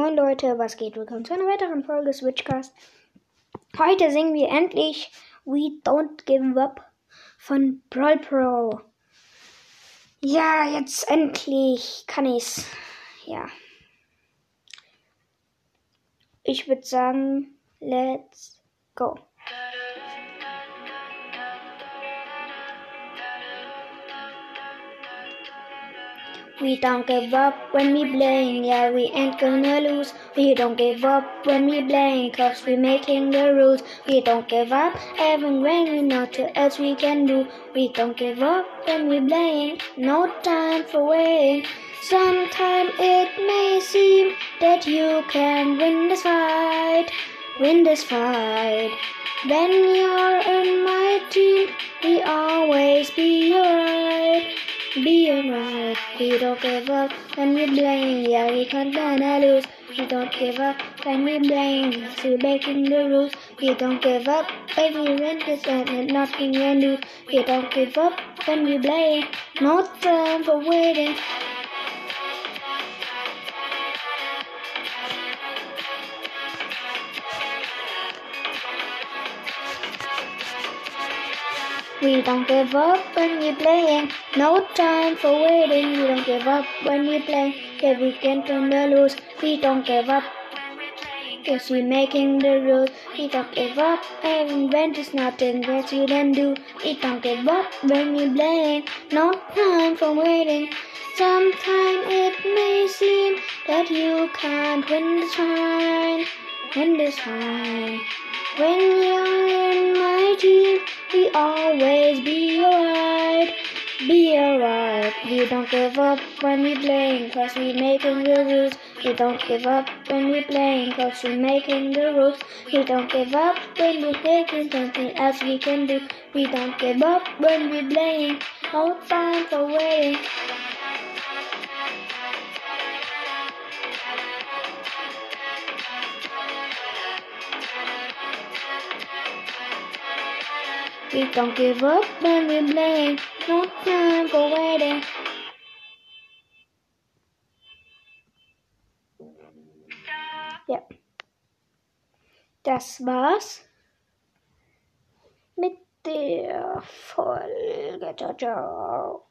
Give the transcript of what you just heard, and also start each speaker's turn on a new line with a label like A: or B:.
A: Moin Leute, was geht? Willkommen zu einer weiteren Folge Switchcast. Heute singen wir endlich We Don't Give Up von Brawl Pro. Ja, jetzt endlich kann ich's. Ja. Ich würde sagen, let's go. We don't give up when we playing, yeah, we ain't gonna lose. We don't give up when we playing, cause we're making the rules. We don't give up, even when we know to else we can do. We don't give up when we playing, no time for waiting. Sometimes it may seem that you can win this fight, win this fight. When you're in my team, we always be alright be alright. We don't give up when we blame. Yeah, we can't gonna lose. We don't give up when we blame. We're breaking the rules. We don't give up when we win this and nothing can do. We don't give up when we blame. No time for waiting. We don't give up when we're playing. No time for waiting. We don't give up when we play. Yeah, we can turn the loose. We don't give up. Yes, we making the rules. We don't give up. And when there's nothing that we can do. We don't give up when we playing. No time for waiting. Sometimes it may seem that you can't win this fight. Win this fight. When you're in always be alright. Be alright. We don't give up when we playing, cause we're making the rules. We don't give up when we playing, cause we're making the rules. We don't give up when we're thinking something else we can do. We don't give up when we're playing. No time for waiting. We don't give up when we play. No time for waiting. Ja. Das war's mit der Folge. Ciao, ciao.